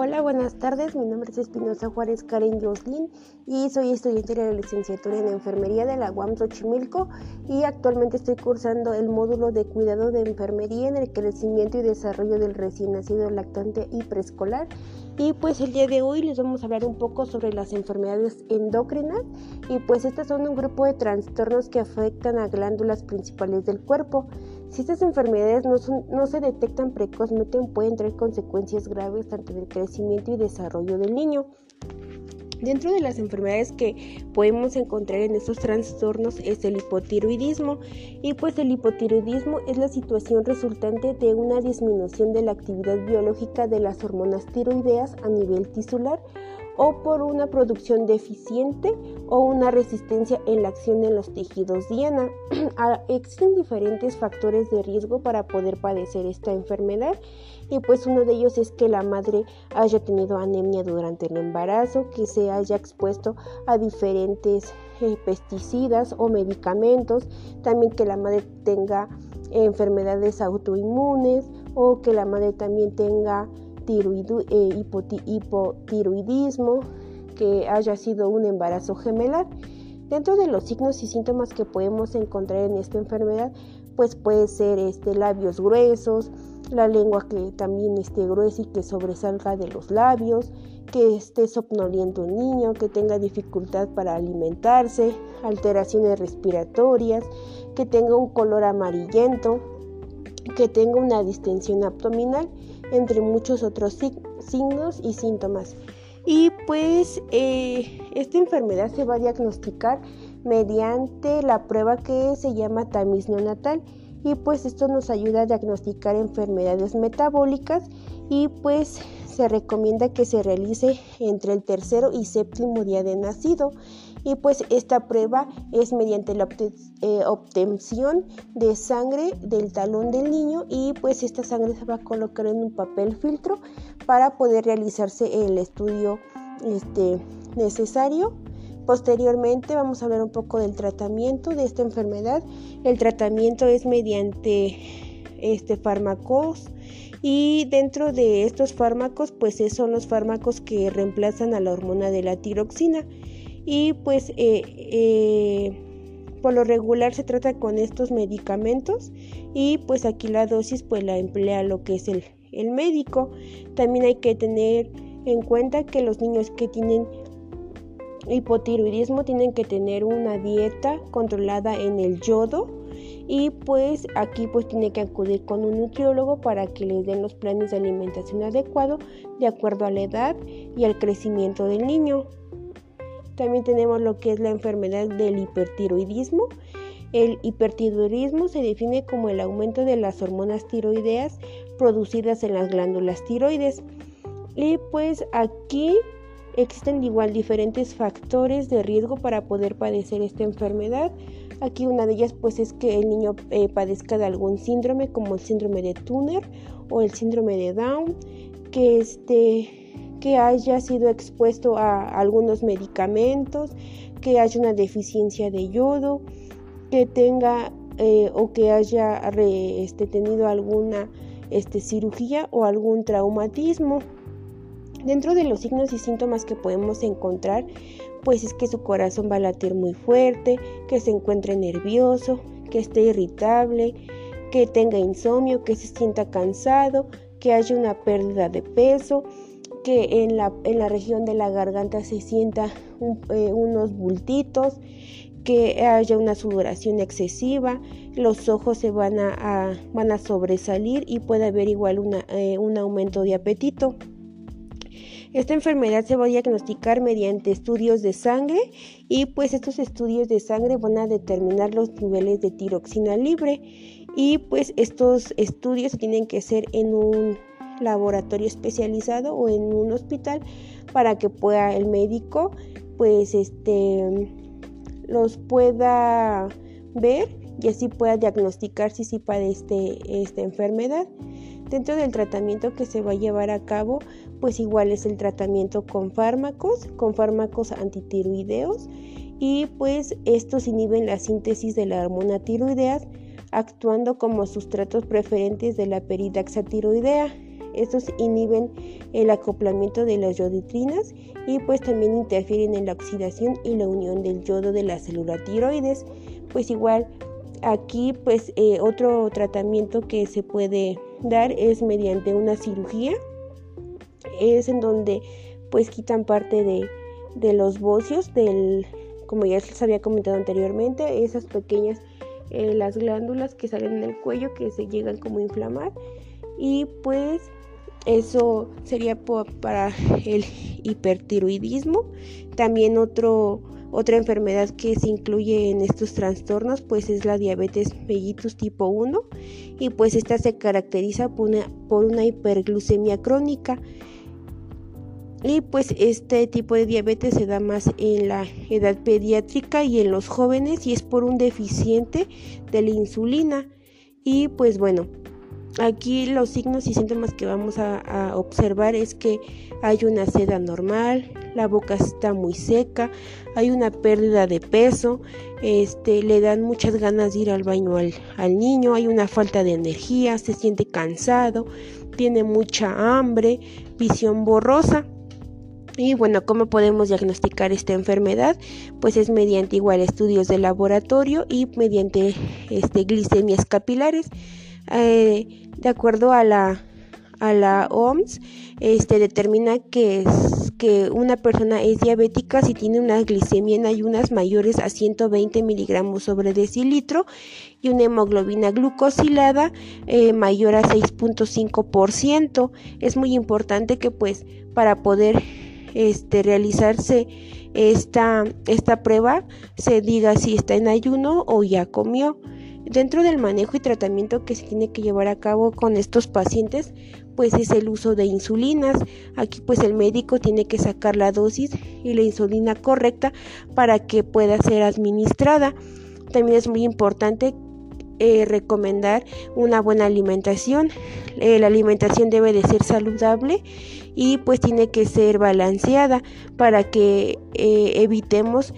Hola, buenas tardes. Mi nombre es Espinosa Juárez Karen Joslin y soy estudiante de la licenciatura en enfermería de la UAM Xochimilco y actualmente estoy cursando el módulo de cuidado de enfermería en el crecimiento y desarrollo del recién nacido lactante y preescolar. Y pues el día de hoy les vamos a hablar un poco sobre las enfermedades endocrinas y pues estas son un grupo de trastornos que afectan a glándulas principales del cuerpo. Si estas enfermedades no, se detectan precozmente, pueden traer consecuencias graves tanto del crecimiento y desarrollo del niño. Dentro de las enfermedades que podemos encontrar en estos trastornos es el hipotiroidismo y pues el hipotiroidismo es la situación resultante de una disminución de la actividad biológica de las hormonas tiroideas a nivel tisular o por una producción deficiente o una resistencia en la acción de los tejidos diana. Ah, existen diferentes factores de riesgo para poder padecer esta enfermedad y pues uno de ellos es que la madre haya tenido anemia durante el embarazo, que se haya expuesto a diferentes eh, pesticidas o medicamentos, también que la madre tenga enfermedades autoinmunes o que la madre también tenga eh, hipotiroidismo, que haya sido un embarazo gemelar. Dentro de los signos y síntomas que podemos encontrar en esta enfermedad, pues puede ser este, labios gruesos, la lengua que también esté gruesa y que sobresalga de los labios, que esté somnoliento el niño, que tenga dificultad para alimentarse, alteraciones respiratorias, que tenga un color amarillento, que tenga una distensión abdominal entre muchos otros signos y síntomas. Y pues eh, esta enfermedad se va a diagnosticar mediante la prueba que se llama tamiz neonatal y pues esto nos ayuda a diagnosticar enfermedades metabólicas y pues se recomienda que se realice entre el tercero y séptimo día de nacido y pues esta prueba es mediante la eh, obtención de sangre del talón del niño y pues esta sangre se va a colocar en un papel filtro para poder realizarse el estudio este, necesario. Posteriormente vamos a hablar un poco del tratamiento de esta enfermedad. El tratamiento es mediante este fármacos y dentro de estos fármacos pues son los fármacos que reemplazan a la hormona de la tiroxina y pues eh, eh, por lo regular se trata con estos medicamentos y pues aquí la dosis pues la emplea lo que es el, el médico. También hay que tener en cuenta que los niños que tienen hipotiroidismo tienen que tener una dieta controlada en el yodo y pues aquí pues tiene que acudir con un nutriólogo para que les den los planes de alimentación adecuado de acuerdo a la edad y al crecimiento del niño. También tenemos lo que es la enfermedad del hipertiroidismo. El hipertiroidismo se define como el aumento de las hormonas tiroideas producidas en las glándulas tiroides. Y pues aquí existen igual diferentes factores de riesgo para poder padecer esta enfermedad. Aquí una de ellas pues es que el niño eh, padezca de algún síndrome como el síndrome de Turner o el síndrome de Down, que este que haya sido expuesto a algunos medicamentos, que haya una deficiencia de yodo, que tenga eh, o que haya este, tenido alguna este, cirugía o algún traumatismo. Dentro de los signos y síntomas que podemos encontrar, pues es que su corazón va a latir muy fuerte, que se encuentre nervioso, que esté irritable, que tenga insomnio, que se sienta cansado, que haya una pérdida de peso, que en la, en la región de la garganta se sienta eh, unos bultitos, que haya una sudoración excesiva, los ojos se van a, van a sobresalir y puede haber igual una, eh, un aumento de apetito. Esta enfermedad se va a diagnosticar mediante estudios de sangre y pues estos estudios de sangre van a determinar los niveles de tiroxina libre y pues estos estudios tienen que ser en un laboratorio especializado o en un hospital para que pueda el médico pues este los pueda ver y así pueda diagnosticar si sí padece esta enfermedad. Dentro del tratamiento que se va a llevar a cabo, pues igual es el tratamiento con fármacos, con fármacos antitiroideos y pues estos inhiben la síntesis de la hormona tiroidea actuando como sustratos preferentes de la peridaxa tiroidea Estos inhiben el acoplamiento de las yoditrinas y pues también interfieren en la oxidación y la unión del yodo de la célula tiroides. Pues igual aquí pues eh, otro tratamiento que se puede dar es mediante una cirugía. Es en donde pues quitan parte de, de los bocios del como ya les había comentado anteriormente, esas pequeñas eh, las glándulas que salen en el cuello que se llegan como a inflamar y pues eso sería para el hipertiroidismo. También otro, otra enfermedad que se incluye en estos trastornos pues es la diabetes mellitus tipo 1 y pues esta se caracteriza por una, por una hiperglucemia crónica. Y pues este tipo de diabetes se da más en la edad pediátrica y en los jóvenes y es por un deficiente de la insulina. Y pues bueno, aquí los signos y síntomas que vamos a, observar es que hay una sed anormal, la boca está muy seca, hay una pérdida de peso, este, le dan muchas ganas de ir al baño al, al niño, hay una falta de energía, se siente cansado, tiene mucha hambre, visión borrosa. Y bueno, ¿cómo podemos diagnosticar esta enfermedad? Pues es mediante igual estudios de laboratorio y mediante este, glicemias capilares. Eh, de acuerdo a la, a la OMS, este, determina que, que una persona es diabética si tiene una glicemia en ayunas mayores a 120 miligramos sobre decilitro y una hemoglobina glucosilada eh, mayor a 6.5%. Es muy importante que pues para poder este, realizarse esta, esta prueba se diga si está en ayuno o ya comió. Dentro del manejo y tratamiento que se tiene que llevar a cabo con estos pacientes, pues es el uso de insulinas. Aquí pues el médico tiene que sacar la dosis y la insulina correcta para que pueda ser administrada. También es muy importante eh, recomendar una buena alimentación. Eh, la alimentación debe de ser saludable y pues tiene que ser balanceada para que eh, evitemos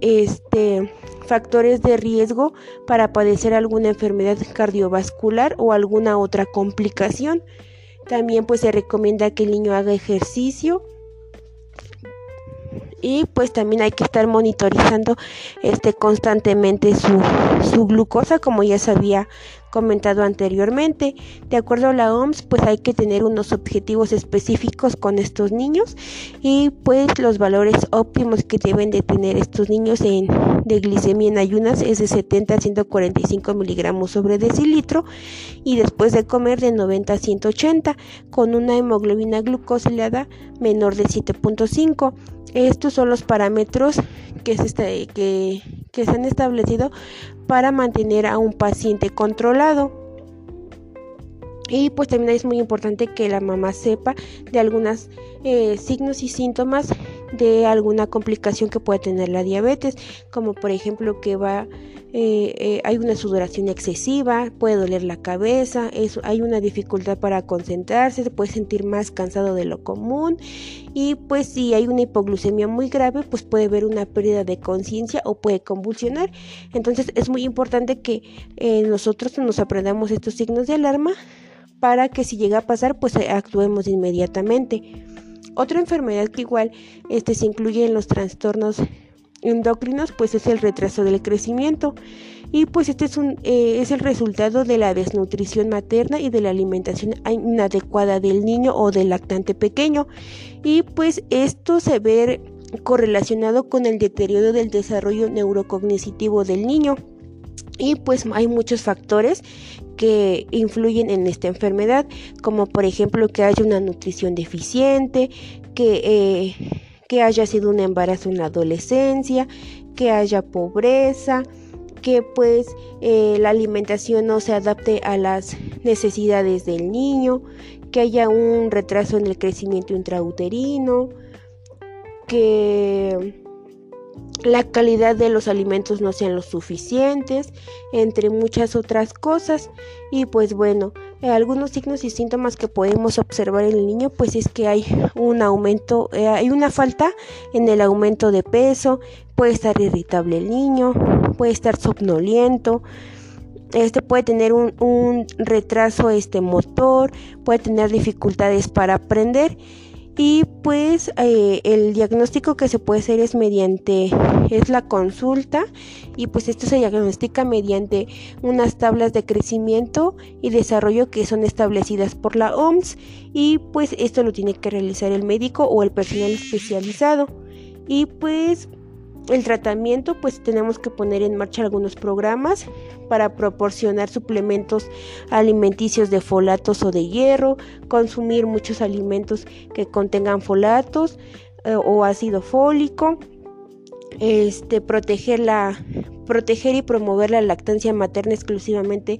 este factores de riesgo para padecer alguna enfermedad cardiovascular o alguna otra complicación. También pues se recomienda que el niño haga ejercicio y pues también hay que estar monitorizando este constantemente su, su glucosa como ya se había comentado anteriormente. De acuerdo a la OMS, pues hay que tener unos objetivos específicos con estos niños y pues los valores óptimos que deben de tener estos niños en, de glicemia en ayunas es de 70 a 145 miligramos sobre decilitro y después de comer de 90 a 180 con una hemoglobina glucosilada menor de 7.5. Estos son los parámetros que se, que, que se han establecido para mantener a un paciente controlado. Y pues también es muy importante que la mamá sepa de algunos eh, signos y síntomas de alguna complicación que pueda tener la diabetes, como por ejemplo que va eh, eh, hay una sudoración excesiva, puede doler la cabeza, hay una dificultad para concentrarse, se puede sentir más cansado de lo común y pues si hay una hipoglucemia muy grave, pues puede haber una pérdida de conciencia o puede convulsionar. Entonces es muy importante que eh, nosotros nos aprendamos estos signos de alarma para que si llega a pasar, pues actuemos inmediatamente. Otra enfermedad que igual este, se incluye en los trastornos endocrinos pues es el retraso del crecimiento. Y pues este es, un, eh, es el resultado de la desnutrición materna y de la alimentación inadecuada del niño o del lactante pequeño. Y pues esto se ve correlacionado con el deterioro del desarrollo neurocognitivo del niño y pues hay muchos factores que influyen en esta enfermedad como por ejemplo que haya una nutrición deficiente que eh, que haya sido un embarazo en la adolescencia, que haya pobreza, que pues eh, la alimentación no se adapte a las necesidades del niño, que haya un retraso en el crecimiento intrauterino, que la calidad de los alimentos no sean lo suficientes, entre muchas otras cosas. Y pues bueno, algunos signos y síntomas que podemos observar en el niño, pues es que hay un aumento, eh, hay una falta en el aumento de peso, puede estar irritable el niño, puede estar somnoliento, este puede tener un, retraso este motor, puede tener dificultades para aprender y pues eh, el diagnóstico que se puede hacer es mediante es la consulta. Y pues esto se diagnostica mediante unas tablas de crecimiento y desarrollo que son establecidas por la OMS y pues esto lo tiene que realizar el médico o el personal especializado. Y pues el tratamiento pues tenemos que poner en marcha algunos programas para proporcionar suplementos alimenticios de folatos o de hierro, consumir muchos alimentos que contengan folatos eh, o ácido fólico, este, proteger la proteger y promover la lactancia materna exclusivamente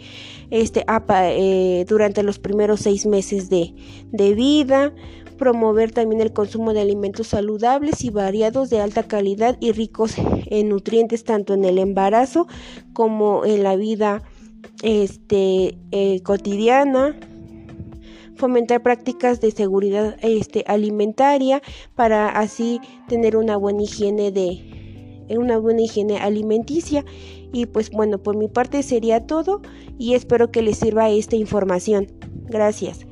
este, eh, durante los primeros seis meses de, de vida, promover también el consumo de alimentos saludables y variados de alta calidad y ricos en nutrientes tanto en el embarazo como en la vida este, eh, cotidiana. Fomentar prácticas de seguridad este, alimentaria para así tener una buena higiene de una buena higiene alimenticia. Y pues bueno por mi parte sería todo y espero que les sirva esta información. Gracias